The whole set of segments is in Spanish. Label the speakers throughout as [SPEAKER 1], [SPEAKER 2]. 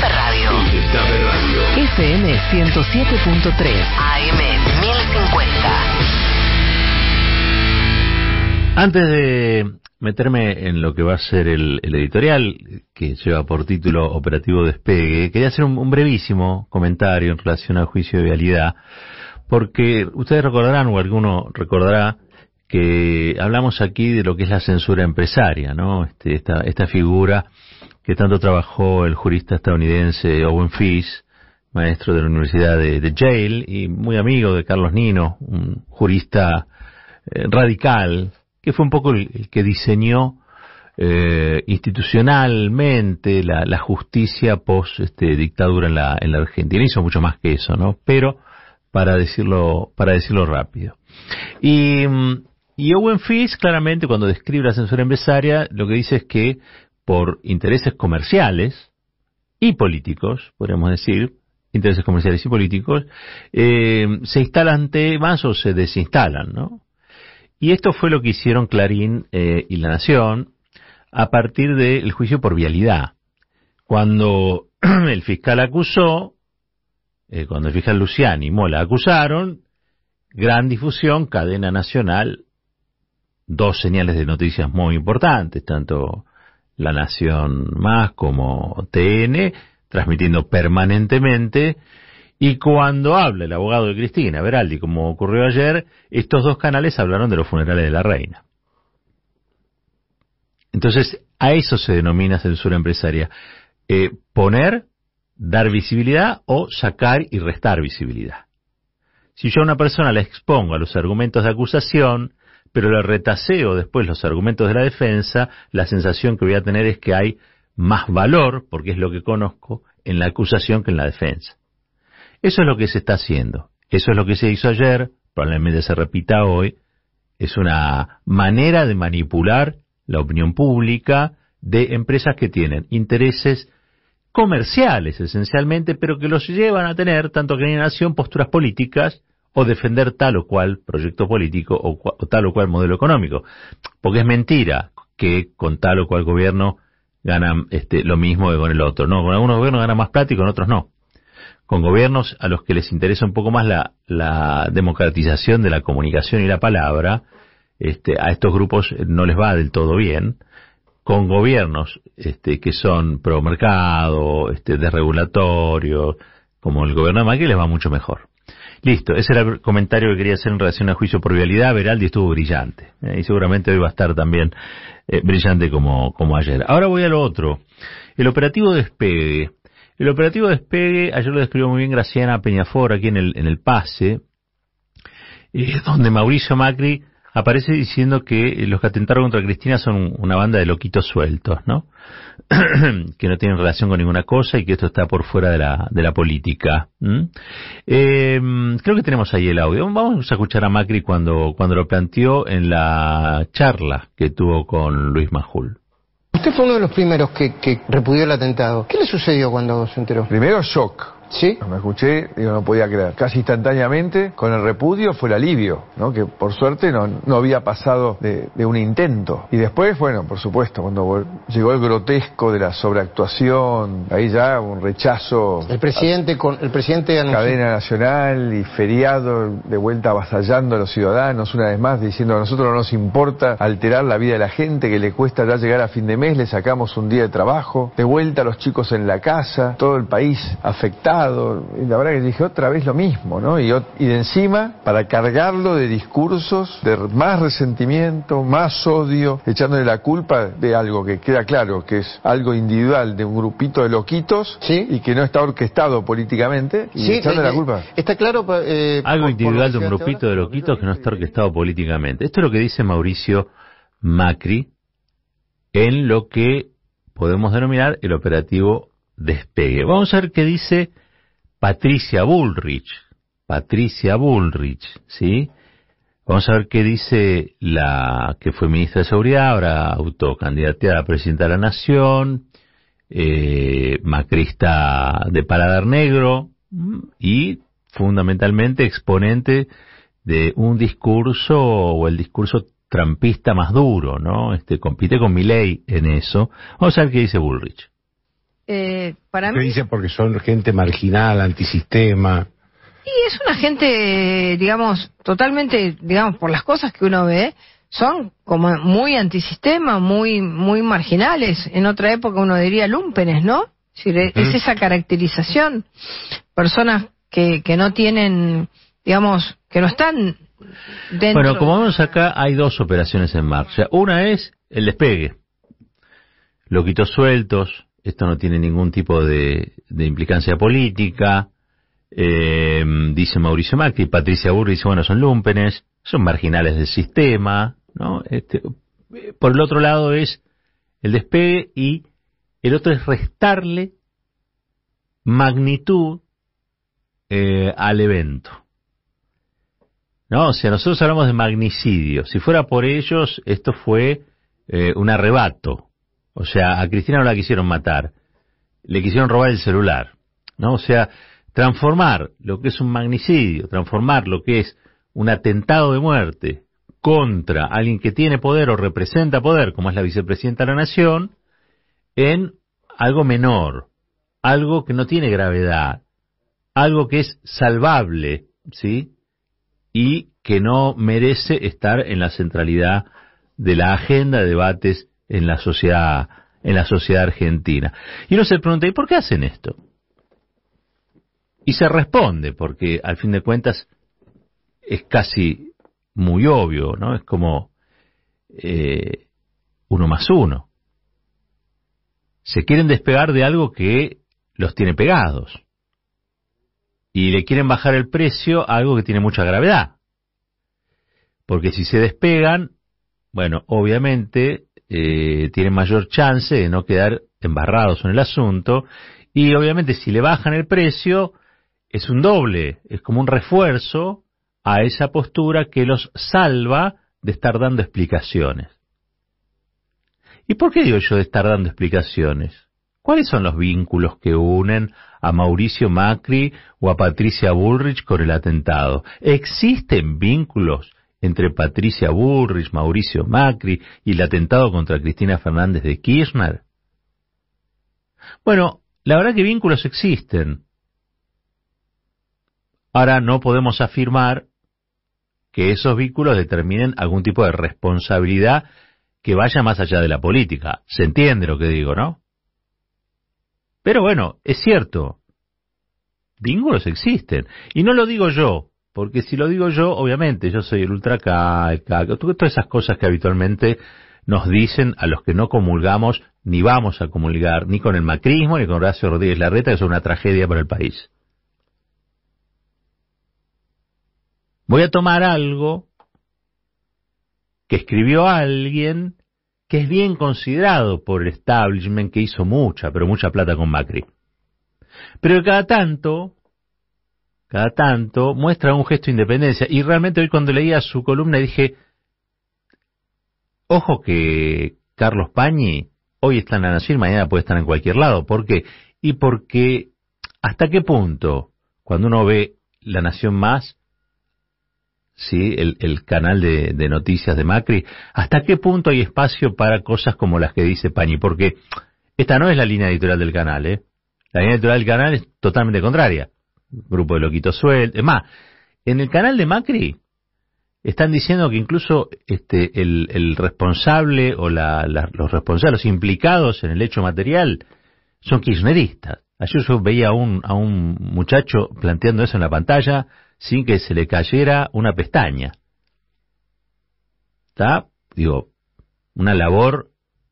[SPEAKER 1] Destape Radio.
[SPEAKER 2] Destape Radio.
[SPEAKER 1] FM 107.3. AM 1050.
[SPEAKER 3] Antes de meterme en lo que va a ser el, el editorial, que lleva por título Operativo Despegue, quería hacer un, un brevísimo comentario en relación al juicio de vialidad, porque ustedes recordarán, o alguno recordará, que hablamos aquí de lo que es la censura empresaria, ¿no? Este, esta, esta figura que tanto trabajó el jurista estadounidense Owen Fish, maestro de la Universidad de, Yale y muy amigo de Carlos Nino, un jurista eh, radical, que fue un poco el, que diseñó eh, institucionalmente la, la justicia post este, dictadura en la, en la Argentina. Hizo mucho más que eso, ¿no? Pero para decirlo, para decirlo rápido. Y, mm, y Owen Fish, claramente, cuando describe la censura empresaria, lo que dice es que por intereses comerciales y políticos, podríamos decir, intereses comerciales y políticos, eh, se instalan temas o se desinstalan, ¿no? Y esto fue lo que hicieron Clarín eh, y La Nación a partir del juicio por vialidad. Cuando el fiscal acusó, eh, cuando el fiscal Luciani y Mola acusaron, gran difusión, cadena nacional, dos señales de noticias muy importantes, tanto La Nación Más como TN, transmitiendo permanentemente, y cuando habla el abogado de Cristina, Veraldi, como ocurrió ayer, estos dos canales hablaron de los funerales de la reina. Entonces, a eso se denomina censura empresaria. Eh, poner, dar visibilidad o sacar y restar visibilidad. Si yo a una persona le expongo a los argumentos de acusación, pero le retaseo después los argumentos de la defensa, la sensación que voy a tener es que hay más valor, porque es lo que conozco, en la acusación que en la defensa. Eso es lo que se está haciendo. Eso es lo que se hizo ayer, probablemente se repita hoy. Es una manera de manipular la opinión pública de empresas que tienen intereses comerciales esencialmente, pero que los llevan a tener, tanto que en nación, posturas políticas o defender tal o cual proyecto político o, o, tal o cual modelo económico. Porque es mentira que con tal o cual gobierno ganan este, lo mismo que con el otro. No, con algunos gobiernos ganan más plata y con otros no. Con gobiernos a los que les interesa un poco más la, la democratización de la comunicación y la palabra, este, a estos grupos no les va del todo bien. Con gobiernos este, que son pro mercado, este, desregulatorios, como el gobierno de Macri, les va mucho mejor. Listo, ese era el comentario que quería hacer en relación al juicio por vialidad. Veraldi estuvo brillante. Eh, y seguramente hoy va a estar también eh, brillante como, como ayer. Ahora voy a lo otro. El operativo despegue. El operativo despegue, ayer lo describió muy bien Graciana Peñafor aquí en el, en el pase, eh, donde Mauricio Macri aparece diciendo que los que atentaron contra Cristina son una banda de loquitos sueltos, ¿no? que no tienen relación con ninguna cosa y que esto está por fuera de la, de la política. Eh, creo que tenemos ahí el audio. Vamos a escuchar a Macri cuando, cuando lo planteó en la charla que tuvo con Luis Majul.
[SPEAKER 4] Usted fue uno de los primeros que, que repudió el atentado. ¿Qué le sucedió cuando se enteró?
[SPEAKER 5] Primero shock.
[SPEAKER 4] ¿Sí?
[SPEAKER 5] Me escuché, digo, no podía creer. Casi instantáneamente, con el repudio fue el alivio, ¿no? Que por suerte no, no había pasado de, de, un intento. Y después, bueno, por supuesto, cuando llegó el grotesco de la sobreactuación, ahí ya un rechazo.
[SPEAKER 4] El presidente con el presidente
[SPEAKER 5] anunció... Cadena nacional y feriado, de vuelta avasallando a los ciudadanos, una vez más, diciendo a nosotros no nos importa alterar la vida de la gente, que le cuesta ya llegar a fin de mes, le sacamos un día de trabajo, de vuelta a los chicos en la casa, todo el país afectado y la verdad que dije otra vez lo mismo, ¿no? Y, y de encima, para cargarlo de discursos, de más resentimiento, más odio, echándole la culpa de algo que queda claro, que es algo individual de un grupito de loquitos
[SPEAKER 4] ¿Sí?
[SPEAKER 5] y que no está orquestado políticamente, y
[SPEAKER 4] sí,
[SPEAKER 5] echándole
[SPEAKER 4] eh,
[SPEAKER 5] la culpa.
[SPEAKER 4] Está claro. Eh,
[SPEAKER 3] algo por, individual por de un grupito de loquitos que no está orquestado políticamente. Esto es lo que dice Mauricio Macri en lo que podemos denominar el operativo despegue. Vamos a ver qué dice Patricia Bullrich, Patricia Bullrich, ¿sí? Vamos a ver qué dice la que fue ministra de Seguridad, ahora autocandidateada a presidenta de la Nación, eh, macrista de paladar negro y fundamentalmente exponente de un discurso o el discurso trampista más duro, ¿no? Este compite con Milley en eso. Vamos a ver qué dice Bullrich.
[SPEAKER 2] Eh, para mí...
[SPEAKER 6] dice porque son gente marginal, antisistema.
[SPEAKER 2] Y es una gente, digamos, totalmente, digamos, por las cosas que uno ve, son como muy antisistema, muy muy marginales. En otra época uno diría lumpenes, ¿no? Es, decir, es esa caracterización. Personas que, que no tienen, digamos, que no están dentro.
[SPEAKER 3] Bueno, como vemos acá, hay dos operaciones en marcha. Una es el despegue. Loquitos sueltos, esto no tiene ningún tipo de, de implicancia política. Eh, dice Mauricio Macri, Patricia Burri dice, bueno, son lumpenes, son marginales del sistema, ¿no? Este, por el otro lado es el despegue y el otro es restarle magnitud eh, al evento. No, o sea, nosotros hablamos de magnicidio. Si fuera por ellos, esto fue eh, un arrebato. O sea, a Cristina no la quisieron matar, le quisieron robar el celular. ¿No? O sea, transformar lo que es un magnicidio, transformar lo que es un atentado de muerte contra alguien que tiene poder o representa poder, como es la vicepresidenta de la Nación, en algo menor, algo que no tiene gravedad, algo que es salvable, ¿sí? Y que no merece estar en la centralidad de la agenda de debates en la sociedad, en la sociedad argentina. Y uno se pregunta, ¿y por qué hacen esto? Y se responde, porque al fin de cuentas es casi muy obvio, ¿no? Es como eh, uno más uno. Se quieren despegar de algo que los tiene pegados. Y le quieren bajar el precio a algo que tiene mucha gravedad. Porque si se despegan, bueno, obviamente eh, tienen mayor chance de no quedar embarrados en el asunto. Y obviamente si le bajan el precio, es un doble, es como un refuerzo a esa postura que los salva de estar dando explicaciones. ¿Y por qué digo yo de estar dando explicaciones? ¿Cuáles son los vínculos que unen a Mauricio Macri o a Patricia Bullrich con el atentado? ¿Existen vínculos entre Patricia Bullrich, Mauricio Macri y el atentado contra Cristina Fernández de Kirchner? Bueno, la verdad que vínculos existen. Ahora no podemos afirmar que esos vínculos determinen algún tipo de responsabilidad que vaya más allá de la política. Se entiende lo que digo, ¿no? Pero bueno, es cierto, vínculos existen. Y no lo digo yo, porque si lo digo yo, obviamente, yo soy el ultraca, el todas esas cosas que habitualmente nos dicen a los que no comulgamos, ni vamos a comulgar, ni con el macrismo, ni con Horacio Rodríguez Larreta, que es una tragedia para el país. Voy a tomar algo que escribió alguien que es bien considerado por el establishment, que hizo mucha, pero mucha plata con Macri. Pero cada tanto, cada tanto, muestra un gesto de independencia. Y realmente hoy cuando leía su columna dije, ojo que Carlos Pañi hoy está en la Nación mañana puede estar en cualquier lado. ¿Por qué? Y porque, ¿hasta qué punto, cuando uno ve la Nación Más, ¿sí? el, el canal de, de, noticias de Macri, ¿hasta qué punto hay espacio para cosas como las que dice Pañi? Porque esta no es la línea editorial del canal, ¿eh? La línea editorial del canal es totalmente contraria. Grupo de loquitos sueltos. Es más, en el canal de Macri están diciendo que incluso este, el, responsable o la, los responsables, los implicados en el hecho material, son kirchneristas. Ayer yo veía a un, a un muchacho planteando eso en la pantalla, sin que se le cayera una pestaña. ¿Está? Digo, una labor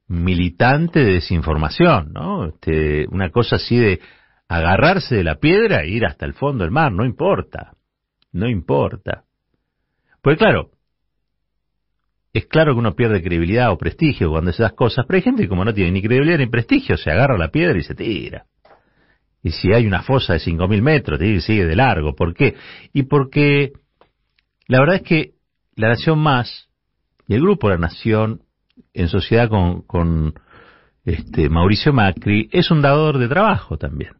[SPEAKER 3] militante de desinformación, ¿no? Este, una cosa así de agarrarse de la piedra e ir hasta el fondo del mar, no importa, no importa. Pues claro, es claro que uno pierde credibilidad o prestigio cuando esas cosas, pero hay gente que como no tiene ni credibilidad ni prestigio, se agarra la piedra y se tira. Y si hay una fosa de 5.000 metros, sigue de largo. ¿Por qué? Y porque la verdad es que la Nación Más y el Grupo La Nación, en sociedad con, con este, Mauricio Macri, es un dador de trabajo también.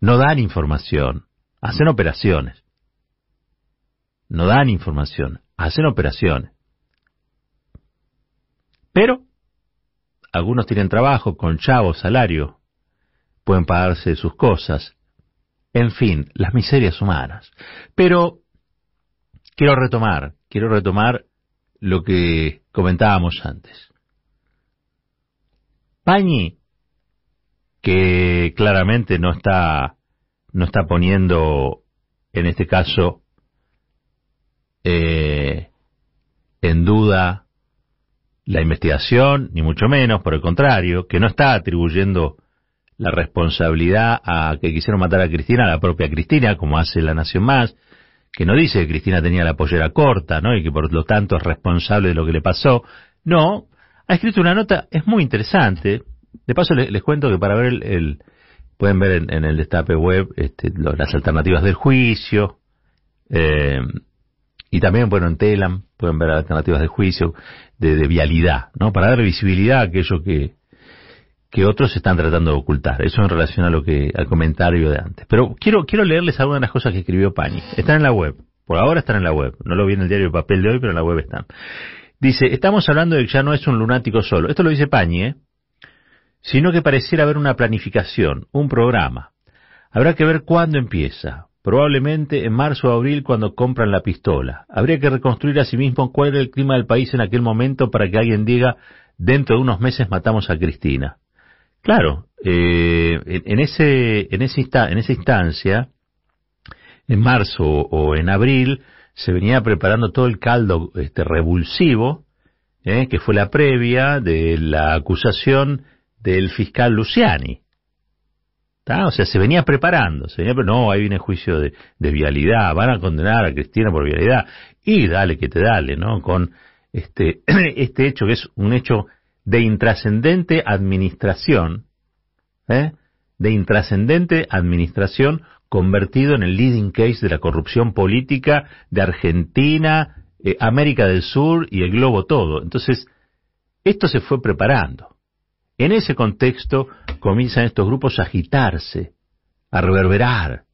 [SPEAKER 3] No dan información, hacen operaciones. No dan información, hacen operaciones. Pero algunos tienen trabajo con chavo, salario, pueden pagarse sus cosas. En fin, las miserias humanas. Pero quiero retomar, quiero retomar lo que comentábamos antes. Pañi, que claramente no está, no está poniendo, en este caso, eh, en duda la investigación, ni mucho menos, por el contrario, que no está atribuyendo la responsabilidad a que quisieron matar a Cristina, a la propia Cristina, como hace La Nación Más, que no dice que Cristina tenía la pollera corta, ¿no? Y que por lo tanto es responsable de lo que le pasó. No, ha escrito una nota, es muy interesante. De paso les, cuento que para ver el, pueden ver en, el destape web este, las alternativas del juicio, eh, y también, bueno, en Telam pueden ver alternativas del juicio, de, de vialidad, ¿no? Para dar visibilidad a aquello que, que otros están tratando de ocultar. Eso en relación a lo que, al comentario de antes. Pero quiero, quiero leerles algunas de las cosas que escribió Pañi. Están en la web. Por ahora están en la web. No lo vi en el diario de papel de hoy, pero en la web están. Dice, estamos hablando de que ya no es un lunático solo. Esto lo dice Pañi, ¿eh? Sino que pareciera haber una planificación, un programa. Habrá que ver cuándo empieza. Probablemente en marzo o abril cuando compran la pistola. Habría que reconstruir a sí cuál era el clima del país en aquel momento para que alguien diga, dentro de unos meses matamos a Cristina. Claro, eh, en, ese, en, ese en esa instancia, en marzo o en abril, se venía preparando todo el caldo este, revulsivo, ¿eh? que fue la previa de la acusación del fiscal Luciani. O sea, se venía preparando, se venía, no, ahí viene juicio de, de, vialidad, van a condenar a Cristina por vialidad, y dale que te dale, ¿no? Con este, este hecho que es un hecho de intrascendente administración, ¿eh? de intrascendente administración convertido en el leading case de la corrupción política de Argentina, eh, América del Sur y el globo todo. Entonces, esto se fue preparando. En ese contexto comienzan estos grupos a agitarse, a reverberar,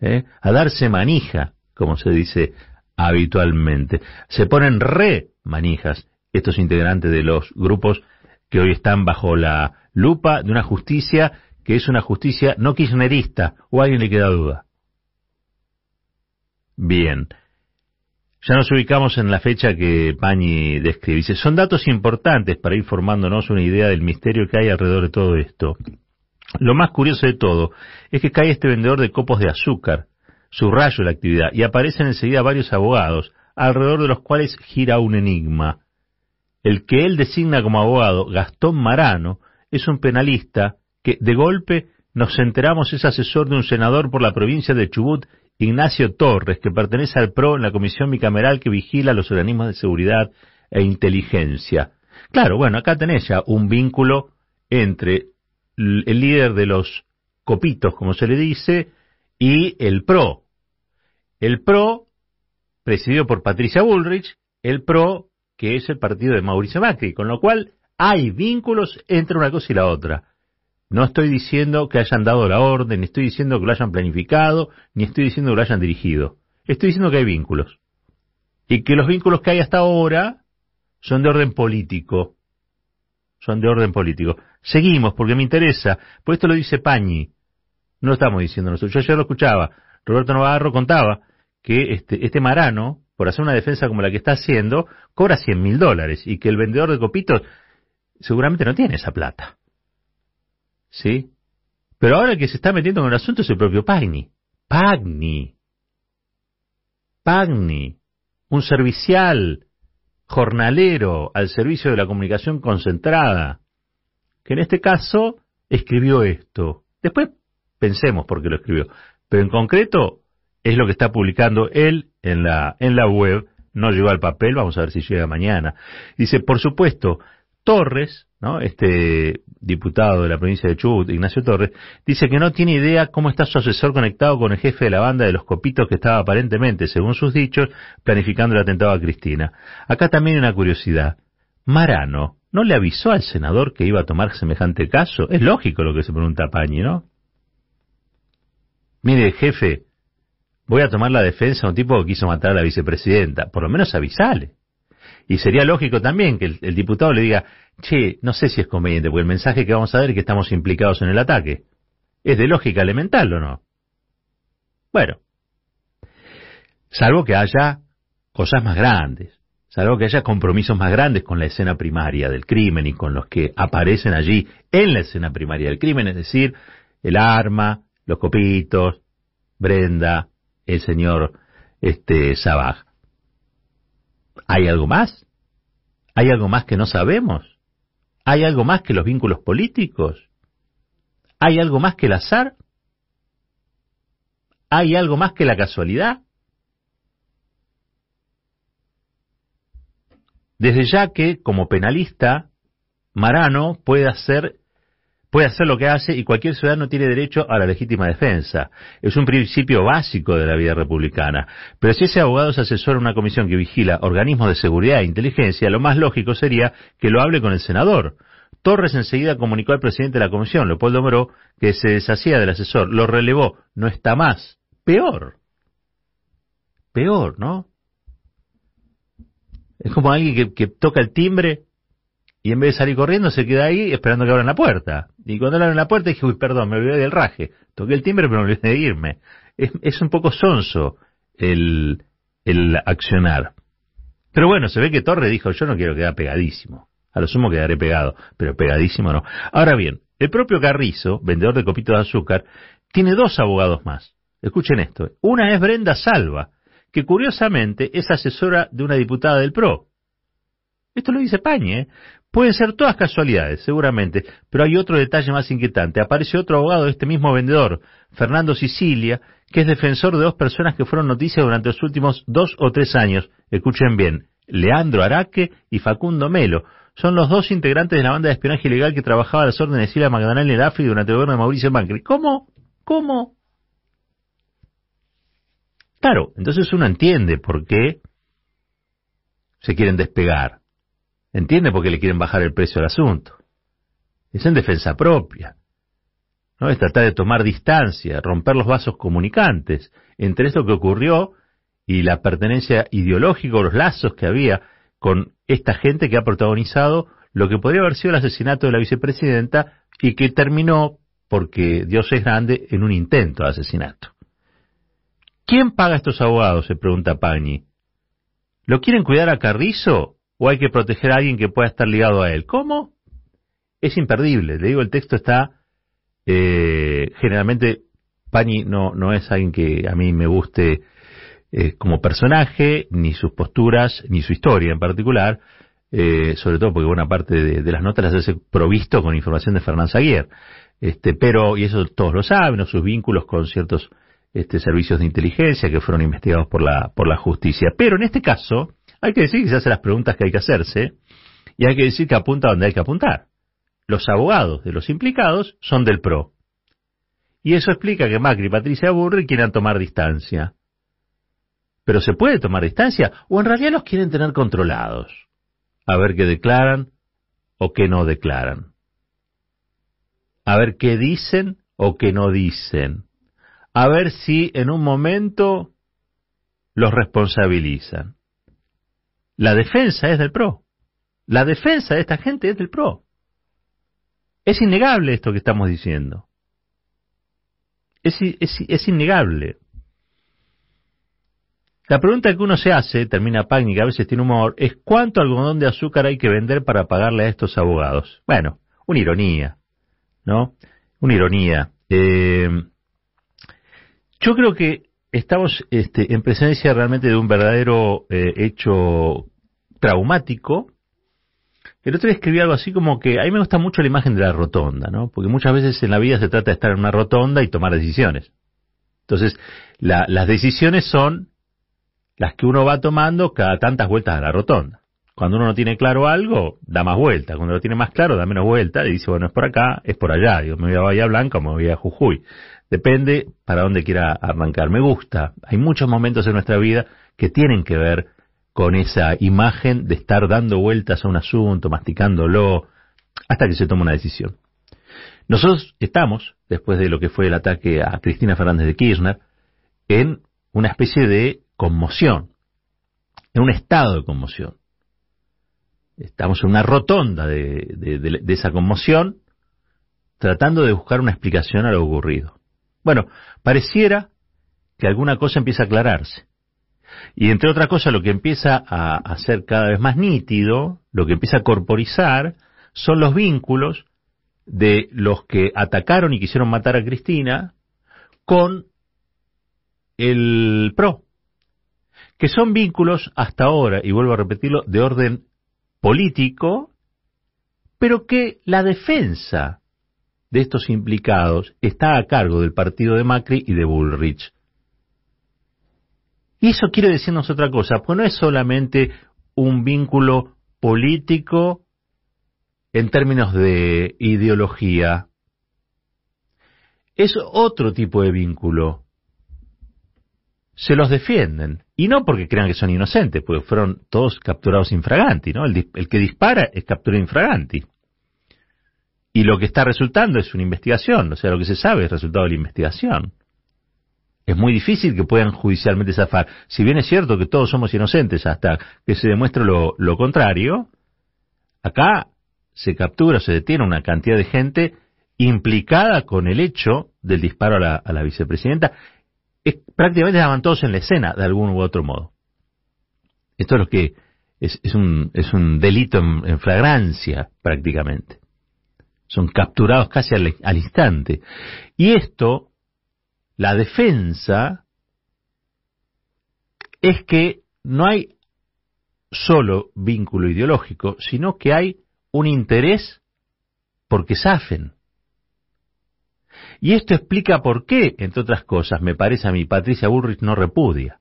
[SPEAKER 3] ¿eh? a darse manija, como se dice habitualmente. Se ponen re manijas estos integrantes de los grupos que hoy están bajo la lupa de una justicia que es una justicia no kirchnerista, o a alguien le queda duda. Bien. Ya nos ubicamos en la fecha que Pañi describe. Dice, son datos importantes para ir formándonos una idea del misterio que hay alrededor de todo esto. Lo más curioso de todo es que cae este vendedor de copos de azúcar, subrayo la actividad, y aparecen enseguida varios abogados, alrededor de los cuales gira un enigma. El que él designa como abogado, Gastón Marano, es un penalista que de golpe nos enteramos es asesor de un senador por la provincia de Chubut, Ignacio Torres, que pertenece al PRO en la comisión bicameral que vigila los organismos de seguridad e inteligencia. Claro, bueno, acá tenés ya un vínculo entre el líder de los copitos, como se le dice, y el PRO. El PRO, presidido por Patricia Bullrich, el PRO, que es el partido de Mauricio Macri, con lo cual hay vínculos entre una cosa y la otra. No estoy diciendo que hayan dado la orden, ni estoy diciendo que lo hayan planificado, ni estoy diciendo que lo hayan dirigido. Estoy diciendo que hay vínculos. Y que los vínculos que hay hasta ahora son de orden político. Son de orden político. Seguimos, porque me interesa. Pues esto lo dice Pañi. No lo estamos diciendo nosotros. Yo ayer lo escuchaba. Roberto Navarro contaba que este, este marano, por hacer una defensa como la que está haciendo, cobra 100 mil dólares y que el vendedor de copitos seguramente no tiene esa plata. ¿Sí? Pero ahora que se está metiendo en el asunto es el propio Pagni. Pagni. Pagni. Un servicial jornalero al servicio de la comunicación concentrada, que en este caso escribió esto. Después pensemos por qué lo escribió. Pero en concreto es lo que está publicando él en la, en la web. No llegó al papel, vamos a ver si llega mañana. Dice, por supuesto, Torres, ¿no? este diputado de la provincia de Chubut, Ignacio Torres, dice que no tiene idea cómo está su asesor conectado con el jefe de la banda de los copitos que estaba aparentemente, según sus dichos, planificando el atentado a Cristina. Acá también una curiosidad. Marano, ¿no le avisó al senador que iba a tomar semejante caso? Es lógico lo que se pregunta Pañi, ¿no? Mire, jefe, voy a tomar la defensa de un tipo que quiso matar a la vicepresidenta. Por lo menos avisale. Y sería lógico también que el, diputado le diga, che, no sé si es conveniente, porque el mensaje que vamos a dar es que estamos implicados en el ataque. Es de lógica elemental, ¿o no? Bueno, salvo que haya cosas más grandes, salvo que haya compromisos más grandes con la escena primaria del crimen y con los que aparecen allí en la escena primaria del crimen, es decir, el arma, los copitos, Brenda, el señor este Sabaj. ¿Hay algo más? ¿Hay algo más que no sabemos? ¿Hay algo más que los vínculos políticos? ¿Hay algo más que el azar? ¿Hay algo más que la casualidad? Desde ya que, como penalista, Marano puede hacer, puede hacer lo que hace y cualquier ciudadano tiene derecho a la legítima defensa. Es un principio básico de la vida republicana. Pero si ese abogado se asesora una comisión que vigila organismos de seguridad e inteligencia, lo más lógico sería que lo hable con el senador. Torres enseguida comunicó al presidente de la comisión, Leopoldo Moró, que se deshacía del asesor, lo relevó, no está más. Peor. Peor, ¿no? Es como alguien que, toca el timbre y en vez de salir corriendo se queda ahí esperando que abran la puerta. Y cuando abren la puerta dije, uy, perdón, me olvidé del raje. Toqué el timbre pero me olvidé de irme. Es, un poco sonso el, el accionar. Pero bueno, se ve que Torres dijo, yo no quiero quedar pegadísimo. A lo sumo quedaré pegado, pero pegadísimo no. Ahora bien, el propio Carrizo, vendedor de copitos de azúcar, tiene dos abogados más. Escuchen esto. Una es Brenda Salva, que curiosamente es asesora de una diputada del PRO. Esto lo dice Pañe. ¿eh? Pueden ser todas casualidades, seguramente, pero hay otro detalle más inquietante. Aparece otro abogado de este mismo vendedor, Fernando Sicilia, que es defensor de dos personas que fueron noticias durante los últimos dos o tres años. Escuchen bien, Leandro Araque y Facundo Melo, son los dos integrantes de la banda de espionaje ilegal que trabajaba a las órdenes de Silvia Magdalena y el AFRI durante el gobierno de Mauricio Macri. ¿Cómo? ¿Cómo? Claro, entonces uno entiende por qué se quieren despegar. Entiende por qué le quieren bajar el precio al asunto. Es en defensa propia. ¿no? Es tratar de tomar distancia, romper los vasos comunicantes entre esto que ocurrió y la pertenencia ideológica o los lazos que había con esta gente que ha protagonizado lo que podría haber sido el asesinato de la vicepresidenta y que terminó, porque Dios es grande, en un intento de asesinato. ¿Quién paga estos abogados? se pregunta Pañi. ¿Lo quieren cuidar a Carrizo o hay que proteger a alguien que pueda estar ligado a él? ¿Cómo? Es imperdible. Le digo, el texto está... Eh, generalmente Pañi no, no es alguien que a mí me guste eh, como personaje, ni sus posturas, ni su historia en particular, eh, sobre todo porque buena parte de, las notas las hace provisto con información de Fernán Zaguier. Este, pero, y eso todos lo saben, sus vínculos con ciertos este, servicios de inteligencia que fueron investigados por la, por la justicia. Pero en este caso, hay que decir que se hacen las preguntas que hay que hacerse, y hay que decir que apunta donde hay que apuntar. Los abogados de los implicados son del PRO. Y eso explica que Macri y Patricia Burri quieran tomar distancia. Pero ¿se puede tomar distancia? ¿O en realidad los quieren tener controlados? A ver qué declaran o qué no declaran. A ver qué dicen o qué no dicen. A ver si en un momento los responsabilizan. La defensa es del PRO. La defensa de esta gente es del PRO. Es innegable esto que estamos diciendo. Es, innegable. La pregunta que uno se hace, termina Pagni, que a veces tiene humor, es cuánto algodón de azúcar hay que vender para pagarle a estos abogados. Bueno, una ironía, ¿no? Una ironía. Eh, yo creo que estamos este, en presencia realmente de un verdadero eh, hecho traumático. El otro día escribí algo así como que a mí me gusta mucho la imagen de la rotonda, ¿no? Porque muchas veces en la vida se trata de estar en una rotonda y tomar decisiones. Entonces, las decisiones son las que uno va tomando cada tantas vueltas a la rotonda. Cuando uno no tiene claro algo, da más vueltas. Cuando lo tiene más claro, da menos vueltas y dice, bueno, es por acá, es por allá. Digo, me voy a Bahía Blanca o me voy a Jujuy. Depende para dónde quiera arrancar. Me gusta. Hay muchos momentos en nuestra vida que tienen que ver con esa imagen de estar dando vueltas a un asunto, masticándolo, hasta que se toma una decisión. Nosotros estamos, después de lo que fue el ataque a Cristina Fernández de Kirchner, en una especie de conmoción, en un estado de conmoción. Estamos en una rotonda de, esa conmoción, tratando de buscar una explicación a lo ocurrido. Bueno, pareciera que alguna cosa empieza a aclararse. Y entre otras cosas, lo que empieza a, a ser cada vez más nítido, lo que empieza a corporizar, son los vínculos de los que atacaron y quisieron matar a Cristina con el PRO, que son vínculos hasta ahora, y vuelvo a repetirlo, de orden político, pero que la defensa de estos implicados está a cargo del partido de Macri y de Bullrich. Y eso quiere decirnos otra cosa, pues no es solamente un vínculo político en términos de ideología, es otro tipo de vínculo. Se los defienden. Y no porque crean que son inocentes, porque fueron todos capturados infraganti, ¿no? El, el que dispara es captura infraganti. Y lo que está resultando es una investigación, o sea, lo que se sabe es resultado de la investigación. Es muy difícil que puedan judicialmente zafar. Si bien es cierto que todos somos inocentes hasta que se demuestre lo, contrario, acá se captura, se detiene una cantidad de gente implicada con el hecho del disparo a la, a la vicepresidenta. Es, prácticamente estaban todos en la escena, de algún u otro modo. Esto es lo que es, es, un, es un delito en, en, flagrancia, prácticamente. Son capturados casi al, instante. Y esto, la defensa, es que no hay solo vínculo ideológico, sino que hay un interés porque zafen. Y esto explica por qué, entre otras cosas, me parece a mí, Patricia Bullrich no repudia.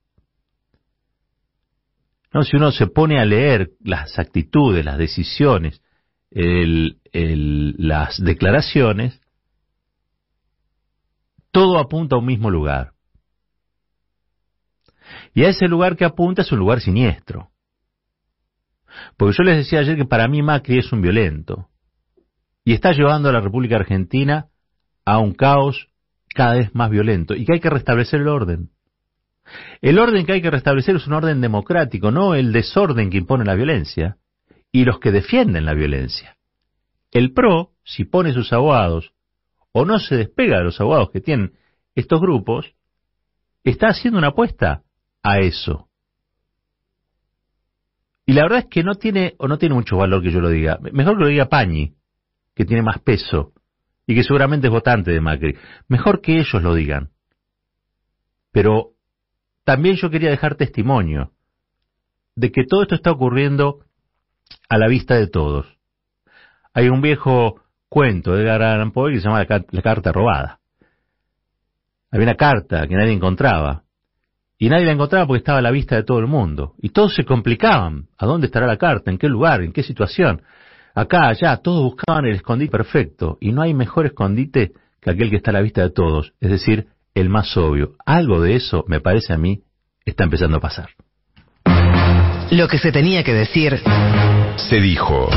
[SPEAKER 3] No, si uno se pone a leer las actitudes, las decisiones, el, las declaraciones, todo apunta a un mismo lugar. Y a ese lugar que apunta es un lugar siniestro. Porque yo les decía ayer que para mí Macri es un violento. Y está llevando a la República Argentina a un caos cada vez más violento. Y que hay que restablecer el orden. El orden que hay que restablecer es un orden democrático, no el desorden que impone la violencia y los que defienden la violencia. El PRO, si pone sus abogados o no se despega de los abogados que tienen estos grupos, está haciendo una apuesta a eso. Y la verdad es que no tiene, o no tiene mucho valor que yo lo diga. Mejor que lo diga Pañi, que tiene más peso, y que seguramente es votante de Macri. Mejor que ellos lo digan. Pero también yo quería dejar testimonio de que todo esto está ocurriendo a la vista de todos. Hay un viejo cuento de Edgar Poe que se llama la, la carta robada. Había una carta que nadie encontraba y nadie la encontraba porque estaba a la vista de todo el mundo. Y todos se complicaban. ¿A dónde estará la carta? ¿En qué lugar? ¿En qué situación? Acá, allá, todos buscaban el escondite perfecto. Y no hay mejor escondite que aquel que está a la vista de todos. Es decir, el más obvio. Algo de eso, me parece a mí, está empezando a pasar.
[SPEAKER 1] Lo que se tenía que decir
[SPEAKER 7] se dijo.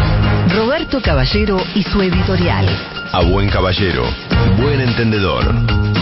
[SPEAKER 1] Roberto Caballero y su editorial.
[SPEAKER 7] A buen caballero, buen entendedor.